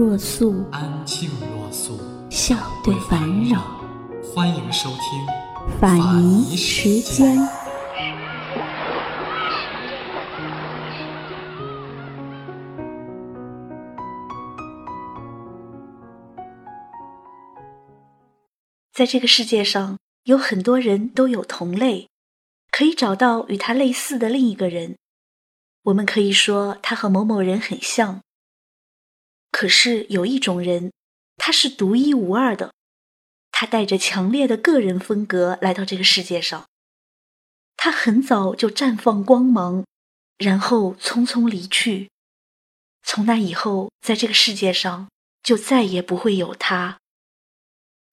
若素，安静若素，笑对烦扰。欢迎收听法仪时间。在这个世界上，有很多人都有同类，可以找到与他类似的另一个人。我们可以说他和某某人很像。可是有一种人，他是独一无二的，他带着强烈的个人风格来到这个世界上。他很早就绽放光芒，然后匆匆离去。从那以后，在这个世界上就再也不会有他。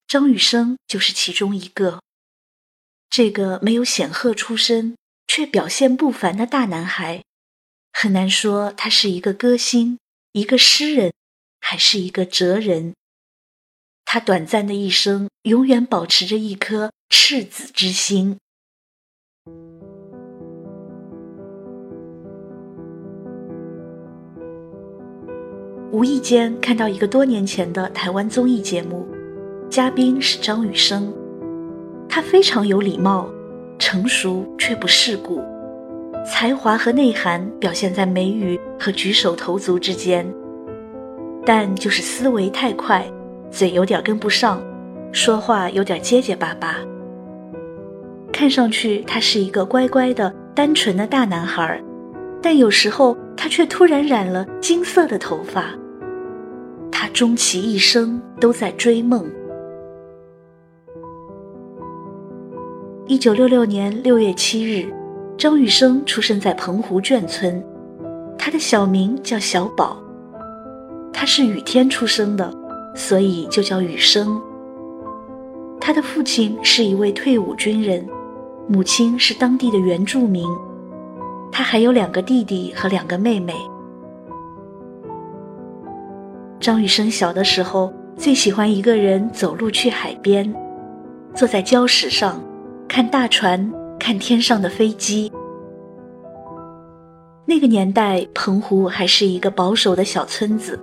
张雨生就是其中一个。这个没有显赫出身却表现不凡的大男孩，很难说他是一个歌星、一个诗人，还是一个哲人。他短暂的一生，永远保持着一颗赤子之心。无意间看到一个多年前的台湾综艺节目。嘉宾是张雨生，他非常有礼貌，成熟却不世故，才华和内涵表现在眉宇和举手投足之间。但就是思维太快，嘴有点跟不上，说话有点结结巴巴。看上去他是一个乖乖的、单纯的大男孩，但有时候他却突然染了金色的头发。他终其一生都在追梦。一九六六年六月七日，张雨生出生在澎湖眷村，他的小名叫小宝。他是雨天出生的，所以就叫雨生。他的父亲是一位退伍军人，母亲是当地的原住民。他还有两个弟弟和两个妹妹。张雨生小的时候最喜欢一个人走路去海边，坐在礁石上。看大船，看天上的飞机。那个年代，澎湖还是一个保守的小村子。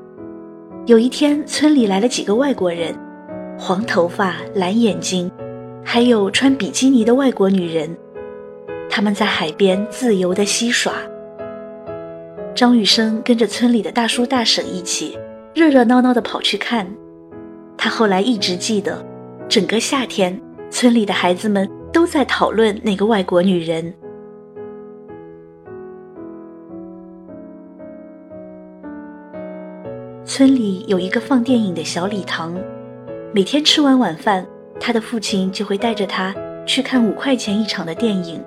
有一天，村里来了几个外国人，黄头发、蓝眼睛，还有穿比基尼的外国女人。他们在海边自由的嬉耍。张雨生跟着村里的大叔大婶一起，热热闹闹的跑去看。他后来一直记得，整个夏天，村里的孩子们。都在讨论那个外国女人。村里有一个放电影的小礼堂，每天吃完晚饭，他的父亲就会带着他去看五块钱一场的电影。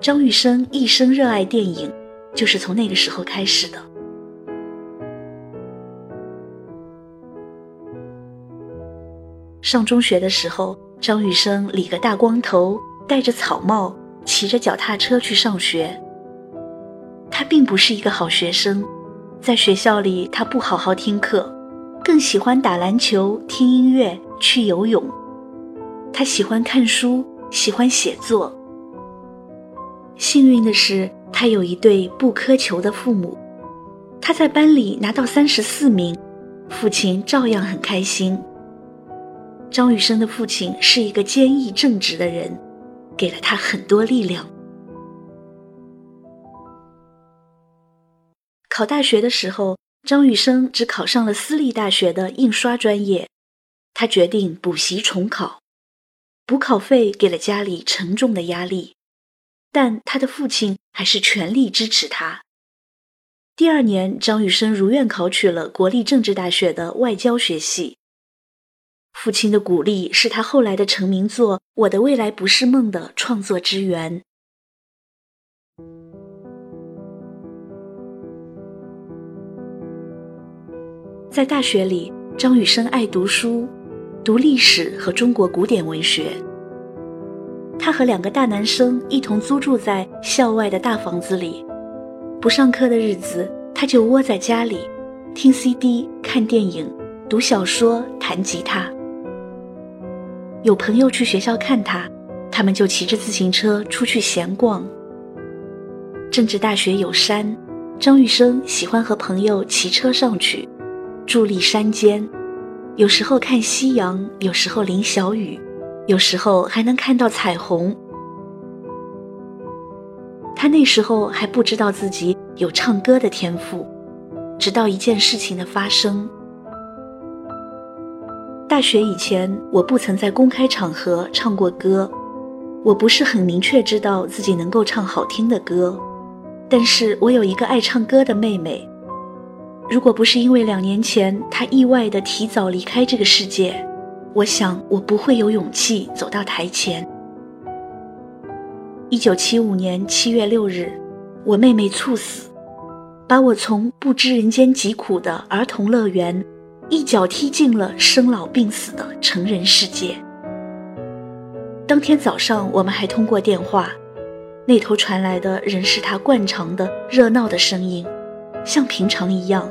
张雨生一生热爱电影，就是从那个时候开始的。上中学的时候。张雨生理个大光头，戴着草帽，骑着脚踏车去上学。他并不是一个好学生，在学校里他不好好听课，更喜欢打篮球、听音乐、去游泳。他喜欢看书，喜欢写作。幸运的是，他有一对不苛求的父母。他在班里拿到三十四名，父亲照样很开心。张雨生的父亲是一个坚毅正直的人，给了他很多力量。考大学的时候，张雨生只考上了私立大学的印刷专业，他决定补习重考，补考费给了家里沉重的压力，但他的父亲还是全力支持他。第二年，张雨生如愿考取了国立政治大学的外交学系。父亲的鼓励是他后来的成名作《我的未来不是梦》的创作之源。在大学里，张雨生爱读书，读历史和中国古典文学。他和两个大男生一同租住在校外的大房子里，不上课的日子，他就窝在家里，听 CD、看电影、读小说、弹吉他。有朋友去学校看他，他们就骑着自行车出去闲逛。政治大学有山，张雨生喜欢和朋友骑车上去。伫立山间，有时候看夕阳，有时候淋小雨，有时候还能看到彩虹。他那时候还不知道自己有唱歌的天赋，直到一件事情的发生。大学以前，我不曾在公开场合唱过歌，我不是很明确知道自己能够唱好听的歌，但是我有一个爱唱歌的妹妹。如果不是因为两年前他意外的提早离开这个世界，我想我不会有勇气走到台前。一九七五年七月六日，我妹妹猝死，把我从不知人间疾苦的儿童乐园，一脚踢进了生老病死的成人世界。当天早上，我们还通过电话，那头传来的仍是他惯常的热闹的声音，像平常一样。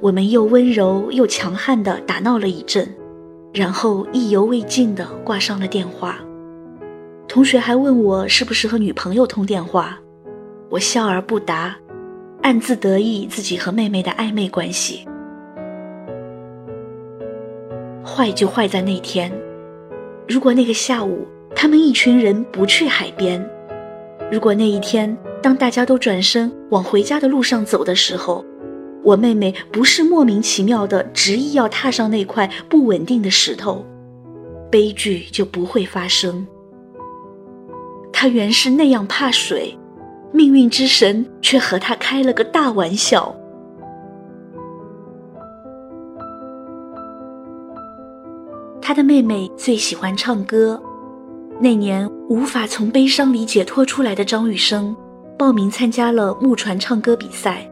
我们又温柔又强悍地打闹了一阵，然后意犹未尽地挂上了电话。同学还问我是不是和女朋友通电话，我笑而不答，暗自得意自己和妹妹的暧昧关系。坏就坏在那天，如果那个下午他们一群人不去海边，如果那一天当大家都转身往回家的路上走的时候。我妹妹不是莫名其妙的执意要踏上那块不稳定的石头，悲剧就不会发生。她原是那样怕水，命运之神却和她开了个大玩笑。她的妹妹最喜欢唱歌，那年无法从悲伤里解脱出来的张雨生，报名参加了木船唱歌比赛。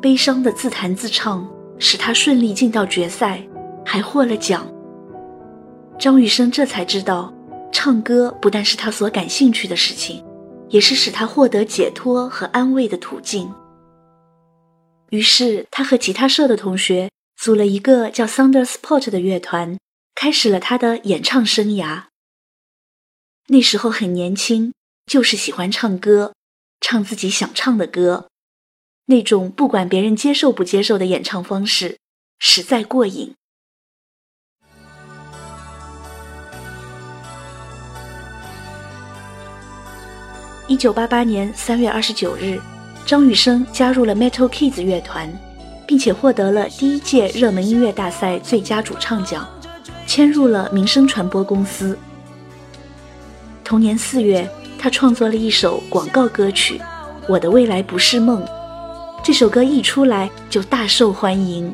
悲伤的自弹自唱，使他顺利进到决赛，还获了奖。张雨生这才知道，唱歌不但是他所感兴趣的事情，也是使他获得解脱和安慰的途径。于是，他和吉他社的同学组了一个叫 Thunder Sport 的乐团，开始了他的演唱生涯。那时候很年轻，就是喜欢唱歌，唱自己想唱的歌。那种不管别人接受不接受的演唱方式，实在过瘾。一九八八年三月二十九日，张雨生加入了 Metal Kids 乐团，并且获得了第一届热门音乐大赛最佳主唱奖，签入了民生传播公司。同年四月，他创作了一首广告歌曲《我的未来不是梦》。这首歌一出来就大受欢迎，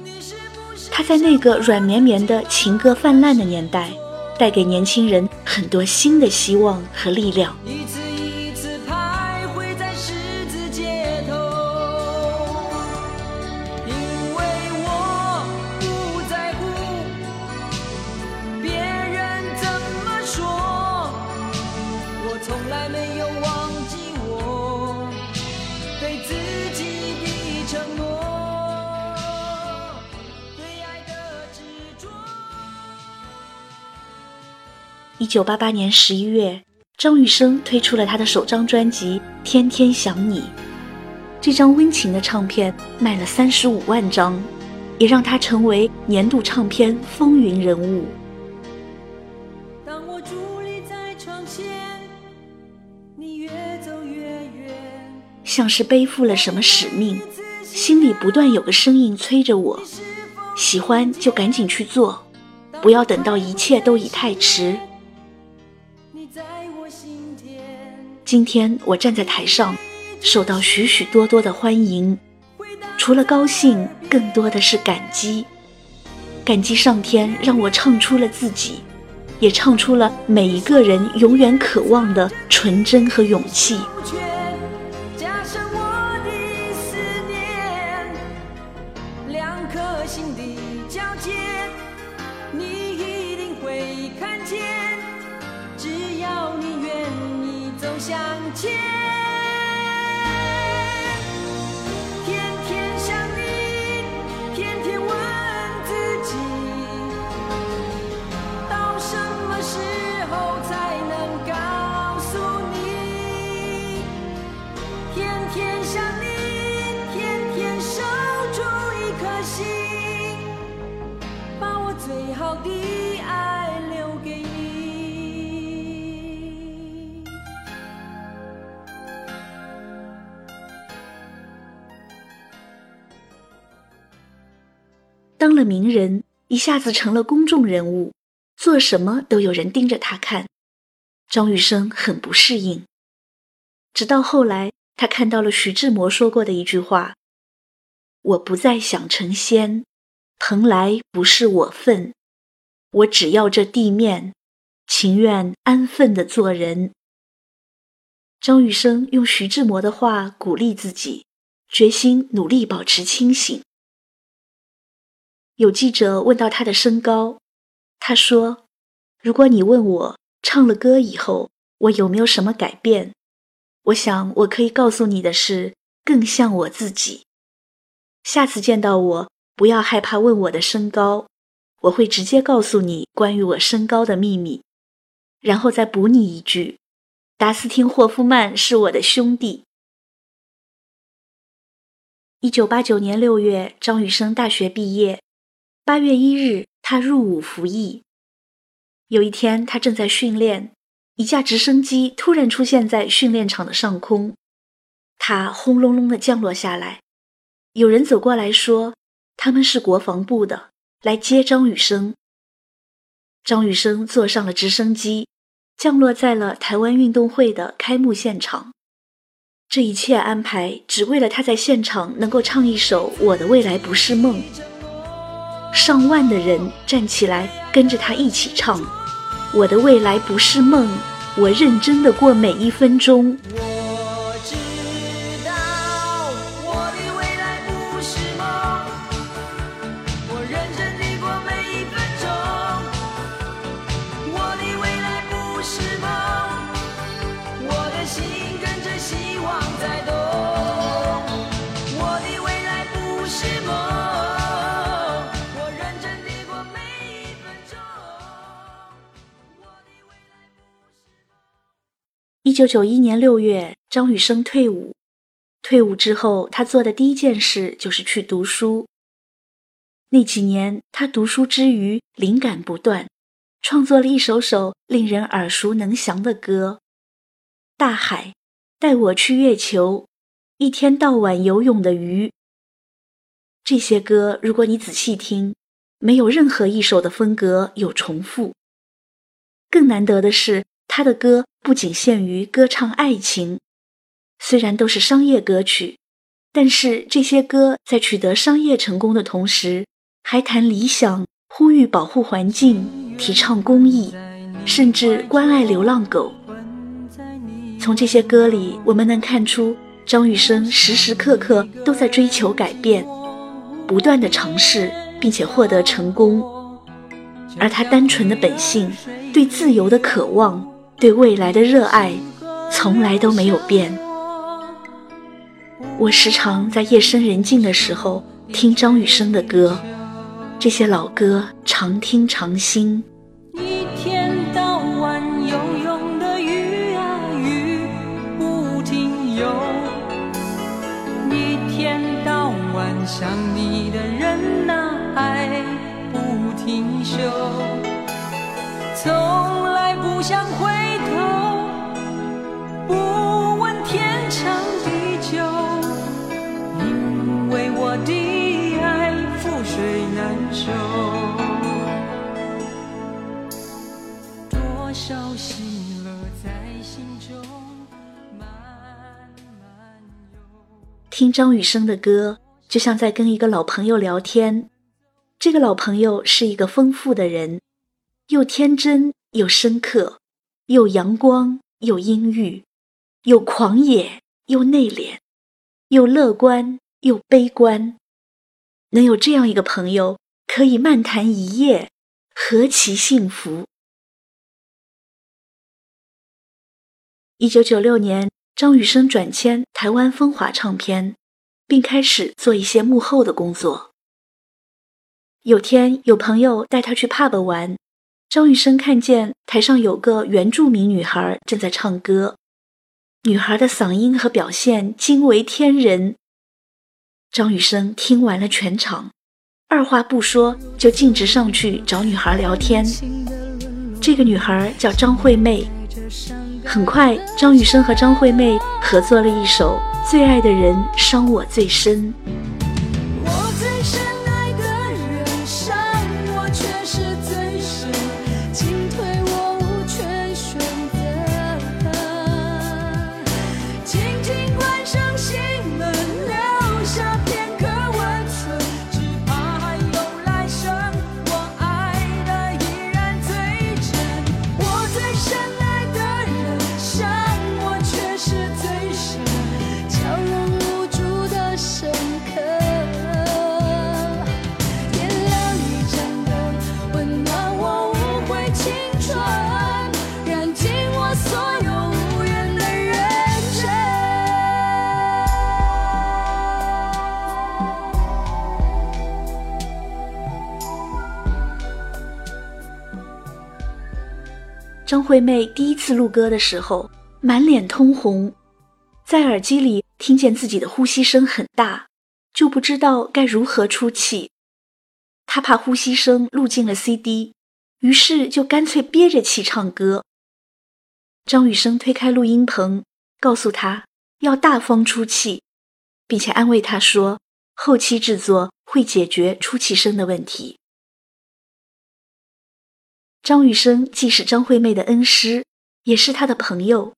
他在那个软绵绵的情歌泛滥的年代，带给年轻人很多新的希望和力量。一九八八年十一月，张雨生推出了他的首张专辑《天天想你》。这张温情的唱片卖了三十五万张，也让他成为年度唱片风云人物。当我伫立在窗前，你越走越远，像是背负了什么使命，心里不断有个声音催着我：喜欢就赶紧去做，不要等到一切都已太迟。今天我站在台上，受到许许多多的欢迎，除了高兴，更多的是感激。感激上天让我唱出了自己，也唱出了每一个人永远渴望的纯真和勇气。了名人，一下子成了公众人物，做什么都有人盯着他看。张雨生很不适应，直到后来，他看到了徐志摩说过的一句话：“我不再想成仙，蓬莱不是我份，我只要这地面，情愿安分的做人。”张雨生用徐志摩的话鼓励自己，决心努力保持清醒。有记者问到他的身高，他说：“如果你问我唱了歌以后我有没有什么改变，我想我可以告诉你的是，更像我自己。下次见到我，不要害怕问我的身高，我会直接告诉你关于我身高的秘密，然后再补你一句：达斯汀·霍夫曼是我的兄弟。”一九八九年六月，张雨生大学毕业。八月一日，他入伍服役。有一天，他正在训练，一架直升机突然出现在训练场的上空，它轰隆隆的降落下来。有人走过来说：“他们是国防部的，来接张雨生。”张雨生坐上了直升机，降落在了台湾运动会的开幕现场。这一切安排，只为了他在现场能够唱一首《我的未来不是梦》。上万的人站起来，跟着他一起唱：“我的未来不是梦，我认真的过每一分钟。”九九一年六月，张雨生退伍。退伍之后，他做的第一件事就是去读书。那几年，他读书之余灵感不断，创作了一首首令人耳熟能详的歌：《大海带我去月球》，一天到晚游泳的鱼。这些歌，如果你仔细听，没有任何一首的风格有重复。更难得的是，他的歌不仅限于歌唱爱情，虽然都是商业歌曲，但是这些歌在取得商业成功的同时，还谈理想，呼吁保护环境，提倡公益，甚至关爱流浪狗。从这些歌里，我们能看出张雨生时时刻刻都在追求改变，不断的尝试，并且获得成功。而他单纯的本性，对自由的渴望，对未来的热爱，从来都没有变。我时常在夜深人静的时候听张雨生的歌，这些老歌常听常新。听张雨生的歌，就像在跟一个老朋友聊天。这个老朋友是一个丰富的人，又天真又深刻，又阳光又阴郁，又狂野又内敛，又乐观又悲观。能有这样一个朋友，可以漫谈一夜，何其幸福！一九九六年，张雨生转签台湾风华唱片，并开始做一些幕后的工作。有天，有朋友带他去 pub 玩，张雨生看见台上有个原住民女孩正在唱歌，女孩的嗓音和表现惊为天人。张雨生听完了全场，二话不说就径直上去找女孩聊天。这个女孩叫张惠妹。很快，张雨生和张惠妹合作了一首《最爱的人伤我最深》。惠妹第一次录歌的时候，满脸通红，在耳机里听见自己的呼吸声很大，就不知道该如何出气。她怕呼吸声录进了 CD，于是就干脆憋着气唱歌。张雨生推开录音棚，告诉她要大方出气，并且安慰她说，后期制作会解决出气声的问题。张雨生既是张惠妹的恩师，也是她的朋友。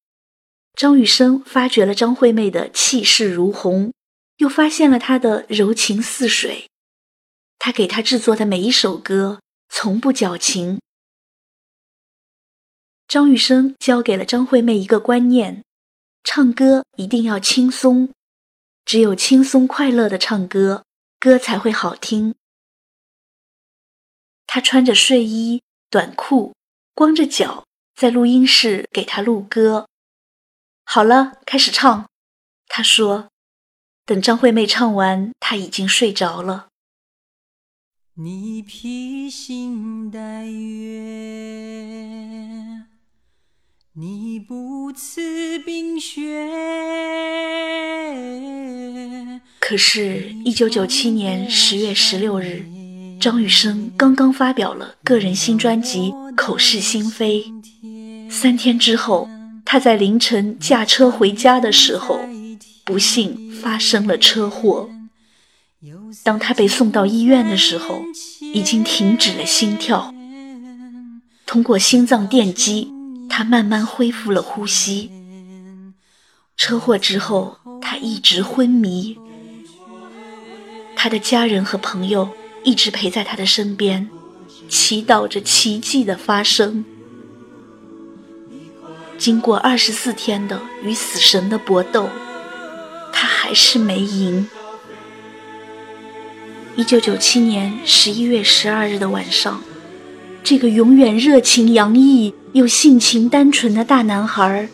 张雨生发掘了张惠妹的气势如虹，又发现了她的柔情似水。他给她制作的每一首歌从不矫情。张雨生教给了张惠妹一个观念：唱歌一定要轻松，只有轻松快乐的唱歌，歌才会好听。他穿着睡衣。短裤，光着脚，在录音室给他录歌。好了，开始唱。他说：“等张惠妹唱完，他已经睡着了。”你披星戴月，你不辞冰雪。可是，一九九七年十月十六日，张雨生刚刚发表了个人新专辑《口是心非》。三天之后，他在凌晨驾车回家的时候，不幸发生了车祸。当他被送到医院的时候，已经停止了心跳。通过心脏电击，他慢慢恢复了呼吸。车祸之后，他一直昏迷。他的家人和朋友一直陪在他的身边，祈祷着奇迹的发生。经过二十四天的与死神的搏斗，他还是没赢。一九九七年十一月十二日的晚上，这个永远热情洋溢又性情单纯的大男孩，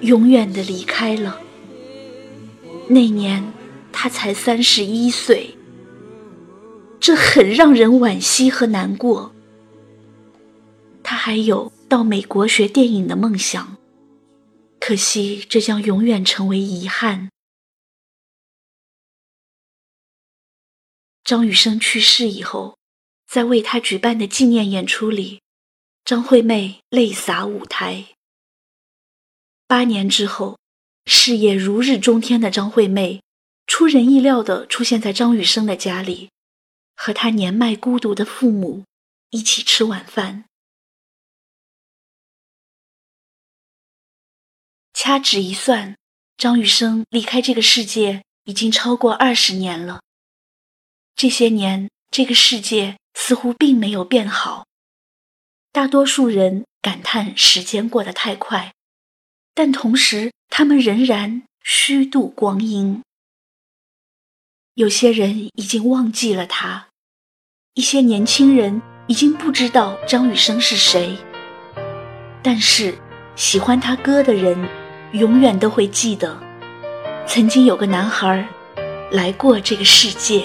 永远的离开了。那年他才三十一岁，这很让人惋惜和难过。他还有到美国学电影的梦想，可惜这将永远成为遗憾。张雨生去世以后，在为他举办的纪念演出里，张惠妹泪洒舞台。八年之后，事业如日中天的张惠妹，出人意料地出现在张雨生的家里，和他年迈孤独的父母一起吃晚饭。掐指一算，张雨生离开这个世界已经超过二十年了。这些年，这个世界似乎并没有变好。大多数人感叹时间过得太快，但同时，他们仍然虚度光阴。有些人已经忘记了他，一些年轻人已经不知道张雨生是谁，但是喜欢他歌的人，永远都会记得，曾经有个男孩来过这个世界。